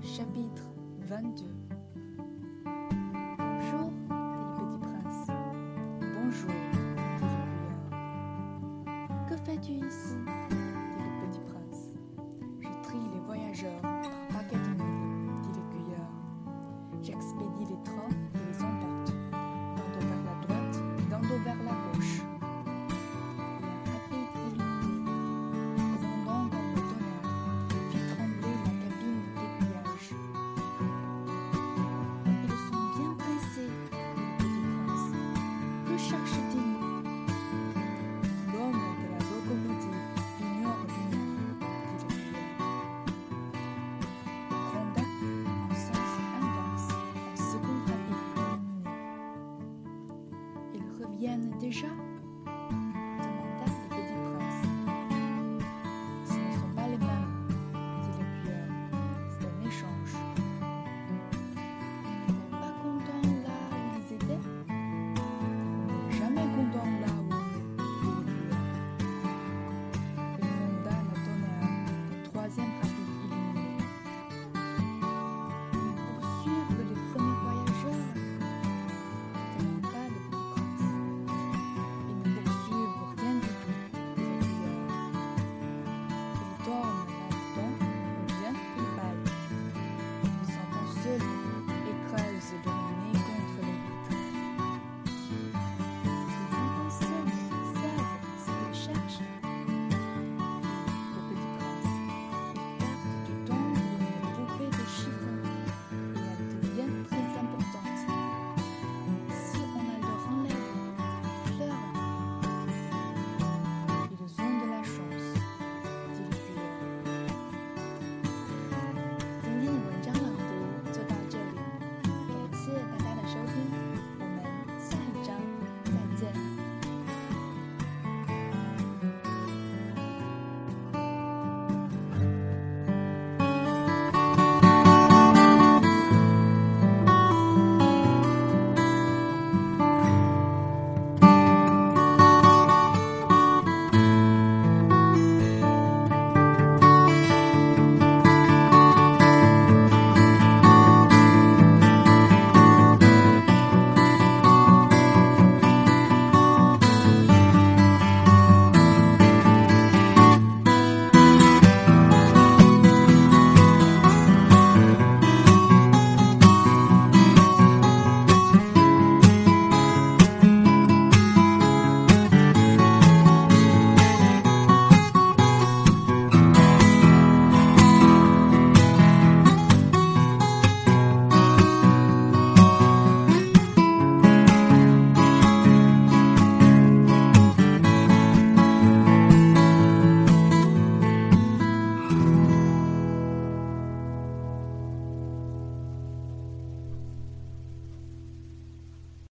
chapitre 22 Bonjour, petit prince. Bonjour, petit. Que fais-tu ici? reviennent déjà.